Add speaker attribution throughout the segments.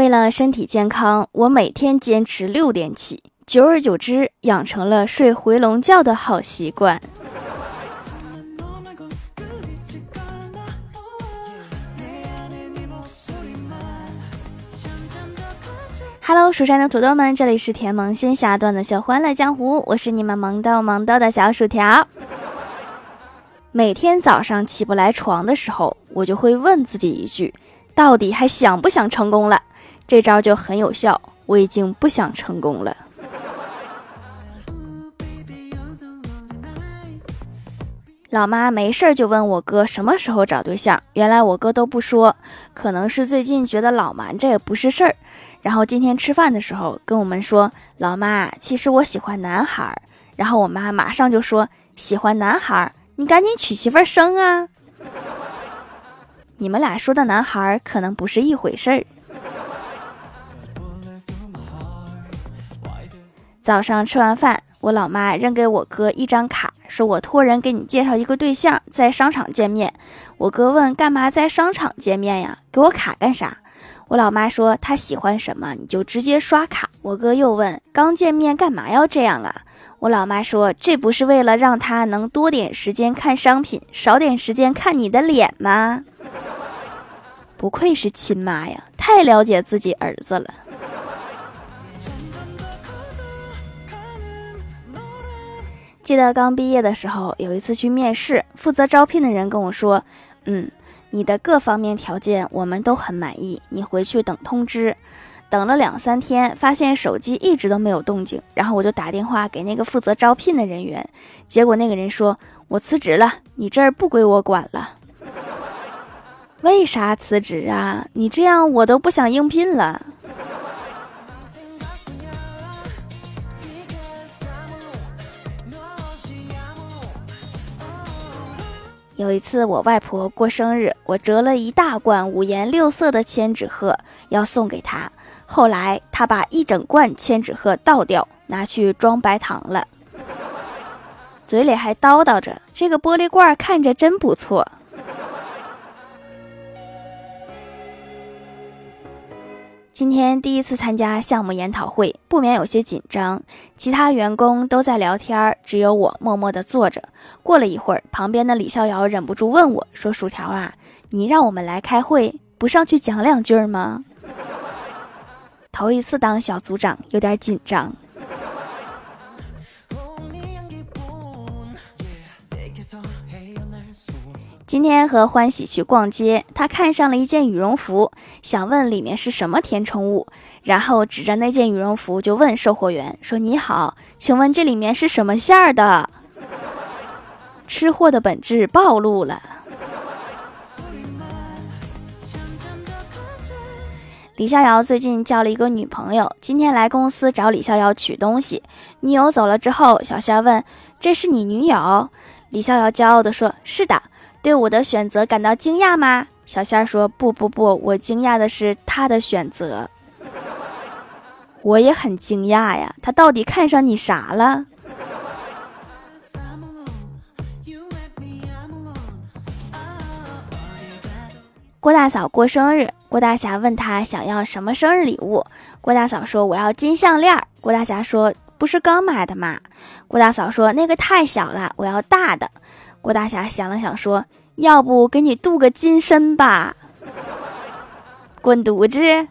Speaker 1: 为了身体健康，我每天坚持六点起，久而久之养成了睡回笼觉的好习惯。Hello，蜀山的土豆们，这里是甜萌仙侠段的小欢乐江湖，我是你们萌豆萌豆的小薯条。每天早上起不来床的时候，我就会问自己一句：到底还想不想成功了？这招就很有效，我已经不想成功了。老妈没事就问我哥什么时候找对象，原来我哥都不说，可能是最近觉得老瞒着也不是事儿。然后今天吃饭的时候跟我们说，老妈，其实我喜欢男孩儿。然后我妈马上就说，喜欢男孩儿，你赶紧娶媳妇儿生啊！你们俩说的男孩儿可能不是一回事儿。早上吃完饭，我老妈扔给我哥一张卡，说我托人给你介绍一个对象，在商场见面。我哥问干嘛在商场见面呀？给我卡干啥？我老妈说他喜欢什么你就直接刷卡。我哥又问刚见面干嘛要这样啊？我老妈说这不是为了让他能多点时间看商品，少点时间看你的脸吗？不愧是亲妈呀，太了解自己儿子了。记得刚毕业的时候，有一次去面试，负责招聘的人跟我说：“嗯，你的各方面条件我们都很满意，你回去等通知。”等了两三天，发现手机一直都没有动静，然后我就打电话给那个负责招聘的人员，结果那个人说：“我辞职了，你这儿不归我管了。”为啥辞职啊？你这样我都不想应聘了。有一次我外婆过生日，我折了一大罐五颜六色的千纸鹤要送给她。后来她把一整罐千纸鹤倒掉，拿去装白糖了，嘴里还叨叨着：“这个玻璃罐看着真不错。”今天第一次参加项目研讨会，不免有些紧张。其他员工都在聊天，只有我默默地坐着。过了一会儿，旁边的李逍遥忍不住问我说：“薯条啊，你让我们来开会，不上去讲两句吗？”头一次当小组长，有点紧张。今天和欢喜去逛街，他看上了一件羽绒服，想问里面是什么填充物，然后指着那件羽绒服就问售货员说：“你好，请问这里面是什么馅儿的？”吃货的本质暴露了。李逍遥最近交了一个女朋友，今天来公司找李逍遥取东西。女友走了之后，小仙问：“这是你女友？”李逍遥骄傲地说：“是的。”对我的选择感到惊讶吗？小仙儿说：“不不不，我惊讶的是他的选择。我也很惊讶呀，他到底看上你啥了？”郭大嫂过生日，郭大侠问他想要什么生日礼物。郭大嫂说：“我要金项链。”郭大侠说：“不是刚买的吗？”郭大嫂说：“那个太小了，我要大的。”郭大侠想了想，说：“要不给你镀个金身吧？”滚犊子！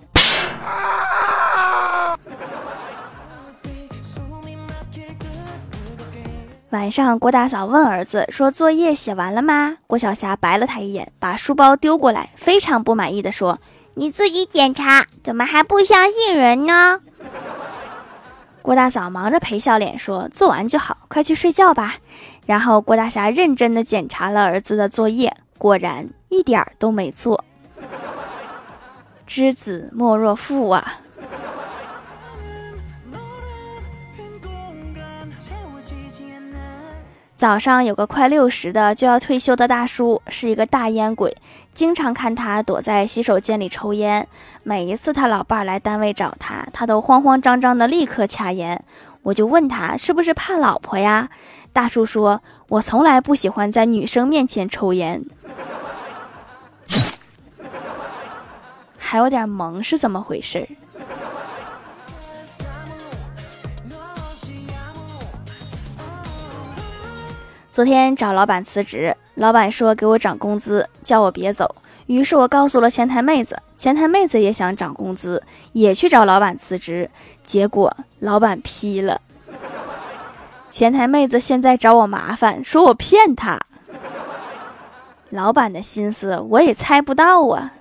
Speaker 1: 晚上，郭大嫂问儿子说：“作业写完了吗？”郭小霞白了他一眼，把书包丢过来，非常不满意的说：“你自己检查，怎么还不相信人呢？”郭大嫂忙着陪笑脸说：“做完就好，快去睡觉吧。”然后郭大侠认真的检查了儿子的作业，果然一点儿都没做。知子莫若父啊！早上有个快六十的就要退休的大叔，是一个大烟鬼，经常看他躲在洗手间里抽烟。每一次他老伴儿来单位找他，他都慌慌张张的立刻掐烟。我就问他是不是怕老婆呀？大叔说：“我从来不喜欢在女生面前抽烟。”还有点萌，是怎么回事？昨天找老板辞职，老板说给我涨工资，叫我别走。于是我告诉了前台妹子，前台妹子也想涨工资，也去找老板辞职，结果老板批了。前台妹子现在找我麻烦，说我骗她。老板的心思我也猜不到啊。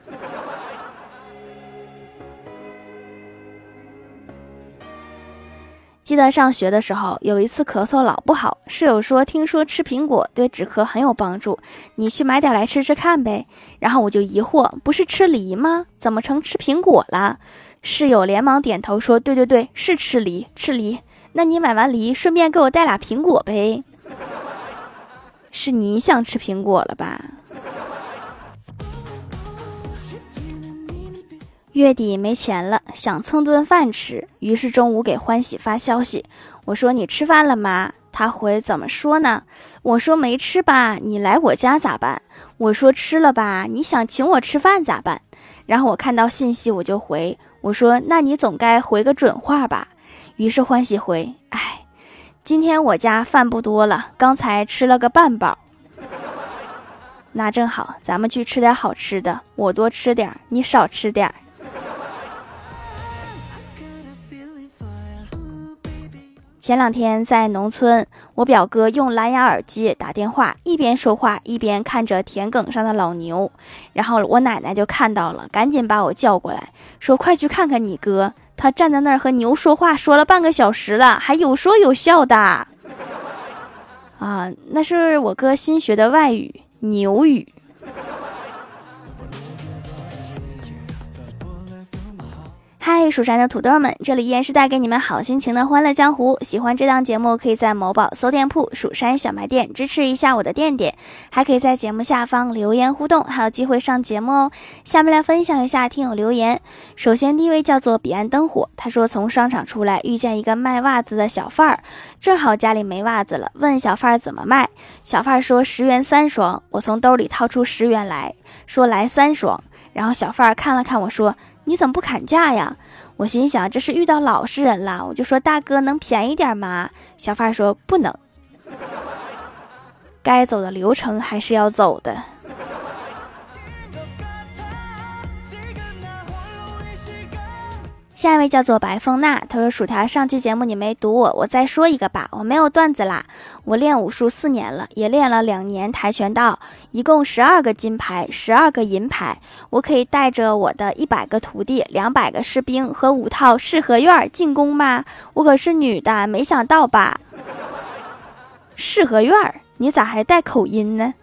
Speaker 1: 记得上学的时候，有一次咳嗽老不好，室友说听说吃苹果对止咳很有帮助，你去买点来吃吃看呗。然后我就疑惑，不是吃梨吗？怎么成吃苹果了？室友连忙点头说：对对对，是吃梨，吃梨。那你买完梨，顺便给我带俩苹果呗。是你想吃苹果了吧？月底没钱了，想蹭顿饭吃，于是中午给欢喜发消息，我说你吃饭了吗？他回怎么说呢？我说没吃吧，你来我家咋办？我说吃了吧，你想请我吃饭咋办？然后我看到信息我就回，我说那你总该回个准话吧？于是欢喜回，哎，今天我家饭不多了，刚才吃了个半饱。那正好，咱们去吃点好吃的，我多吃点，你少吃点。前两天在农村，我表哥用蓝牙耳机打电话，一边说话一边看着田埂上的老牛，然后我奶奶就看到了，赶紧把我叫过来，说：“快去看看你哥，他站在那儿和牛说话，说了半个小时了，还有说有笑的。”啊，那是我哥新学的外语牛语。蜀山的土豆们，这里依然是带给你们好心情的欢乐江湖。喜欢这档节目，可以在某宝搜店铺“蜀山小卖店”支持一下我的店店，还可以在节目下方留言互动，还有机会上节目哦。下面来分享一下听友留言。首先，第一位叫做彼岸灯火，他说从商场出来，遇见一个卖袜子的小贩儿，正好家里没袜子了，问小贩儿怎么卖。小贩儿说十元三双，我从兜里掏出十元来说来三双，然后小贩儿看了看我说。你怎么不砍价呀？我心想这是遇到老实人了，我就说大哥能便宜点吗？小贩说不能，该走的流程还是要走的。下一位叫做白凤娜，她说：“薯条上期节目你没读我，我再说一个吧。我没有段子啦，我练武术四年了，也练了两年跆拳道，一共十二个金牌，十二个银牌。我可以带着我的一百个徒弟、两百个士兵和五套四合院进攻吗？我可是女的，没想到吧？四合院，你咋还带口音呢？”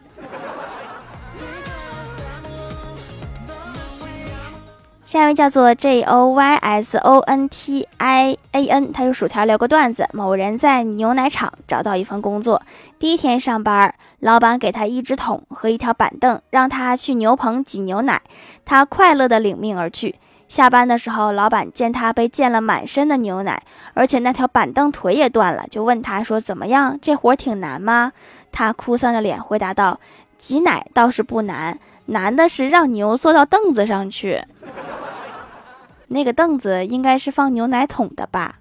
Speaker 1: 下一位叫做 J O Y S O N T I A N，他用薯条留个段子：某人在牛奶厂找到一份工作，第一天上班，老板给他一只桶和一条板凳，让他去牛棚挤牛奶，他快乐的领命而去。下班的时候，老板见他被溅了满身的牛奶，而且那条板凳腿也断了，就问他说：“怎么样？这活挺难吗？”他哭丧着脸回答道：“挤奶倒是不难，难的是让牛坐到凳子上去。”那个凳子应该是放牛奶桶的吧？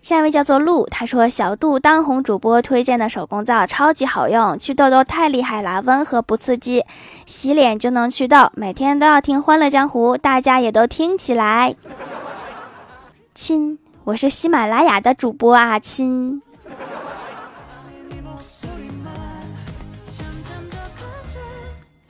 Speaker 1: 下一位叫做鹿，他说小度当红主播推荐的手工皂超级好用，祛痘痘太厉害了，温和不刺激，洗脸就能祛痘。每天都要听《欢乐江湖》，大家也都听起来。亲，我是喜马拉雅的主播啊，亲。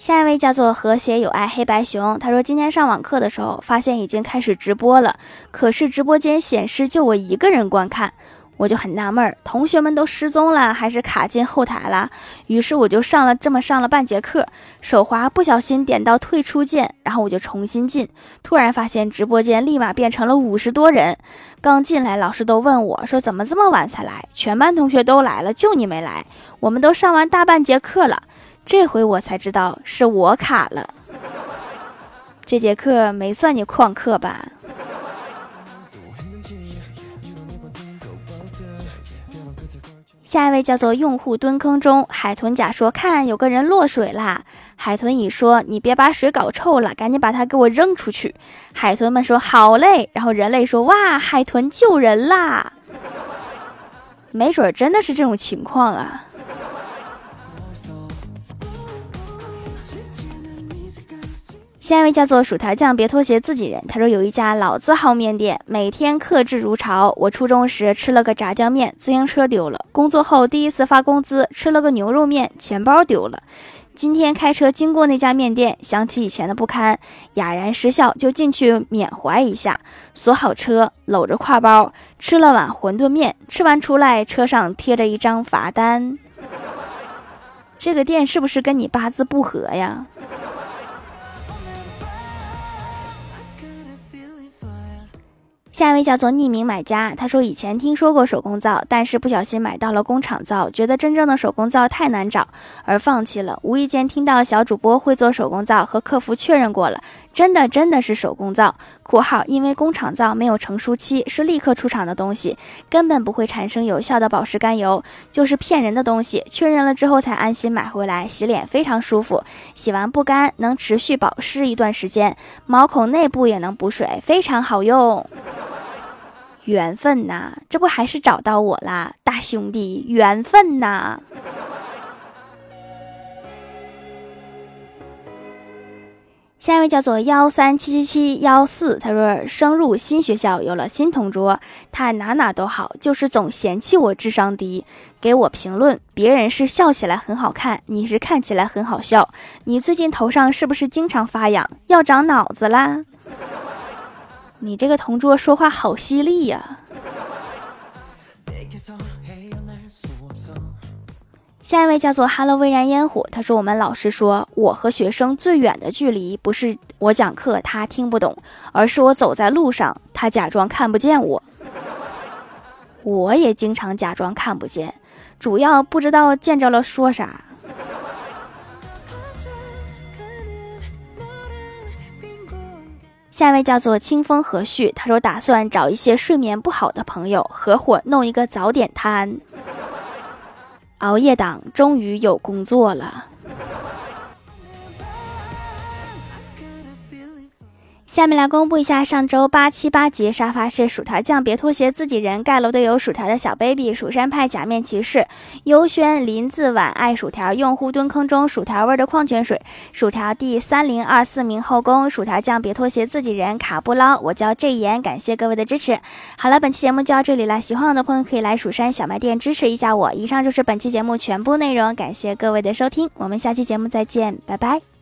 Speaker 1: 下一位叫做和谐有爱黑白熊，他说今天上网课的时候，发现已经开始直播了，可是直播间显示就我一个人观看，我就很纳闷儿，同学们都失踪了还是卡进后台了？于是我就上了这么上了半节课，手滑不小心点到退出键，然后我就重新进，突然发现直播间立马变成了五十多人，刚进来老师都问我说怎么这么晚才来？全班同学都来了，就你没来，我们都上完大半节课了。这回我才知道是我卡了，这节课没算你旷课吧？下一位叫做用户蹲坑中，海豚甲说：“看，有个人落水啦。”海豚乙说：“你别把水搞臭了，赶紧把它给我扔出去。”海豚们说：“好嘞。”然后人类说：“哇，海豚救人啦！”没准真的是这种情况啊。下一位叫做薯条酱，别拖鞋，自己人。他说有一家老字号面店，每天客至如潮。我初中时吃了个炸酱面，自行车丢了；工作后第一次发工资，吃了个牛肉面，钱包丢了。今天开车经过那家面店，想起以前的不堪，哑然失笑，就进去缅怀一下。锁好车，搂着挎包，吃了碗馄饨面。吃完出来，车上贴着一张罚单。这个店是不是跟你八字不合呀？下一位叫做匿名买家，他说以前听说过手工皂，但是不小心买到了工厂皂，觉得真正的手工皂太难找，而放弃了。无意间听到小主播会做手工皂，和客服确认过了，真的真的是手工皂（括号因为工厂皂没有成熟期，是立刻出厂的东西，根本不会产生有效的保湿甘油，就是骗人的东西）。确认了之后才安心买回来，洗脸非常舒服，洗完不干，能持续保湿一段时间，毛孔内部也能补水，非常好用。缘分呐，这不还是找到我啦，大兄弟！缘分呐。下一位叫做幺三七七七幺四，他说升入新学校，有了新同桌，他哪哪都好，就是总嫌弃我智商低，给我评论：别人是笑起来很好看，你是看起来很好笑。你最近头上是不是经常发痒？要长脑子啦？你这个同桌说话好犀利呀！下一位叫做 “Hello 微燃烟火”，他说：“我们老师说我和学生最远的距离，不是我讲课他听不懂，而是我走在路上，他假装看不见我。我也经常假装看不见，主要不知道见着了说啥。”下一位叫做清风和煦，他说打算找一些睡眠不好的朋友合伙弄一个早点摊，熬夜党终于有工作了。下面来公布一下上周八七八节沙发是薯条酱，别拖鞋，自己人盖楼的有薯条的小 baby，蜀山派假面骑士，优轩林字晚爱薯条，用户蹲坑中薯条味的矿泉水，薯条第三零二四名后宫，薯条酱别拖鞋，自己人卡布捞，我叫 J 言，感谢各位的支持。好了，本期节目就到这里了，喜欢我的朋友可以来蜀山小卖店支持一下我。以上就是本期节目全部内容，感谢各位的收听，我们下期节目再见，拜拜。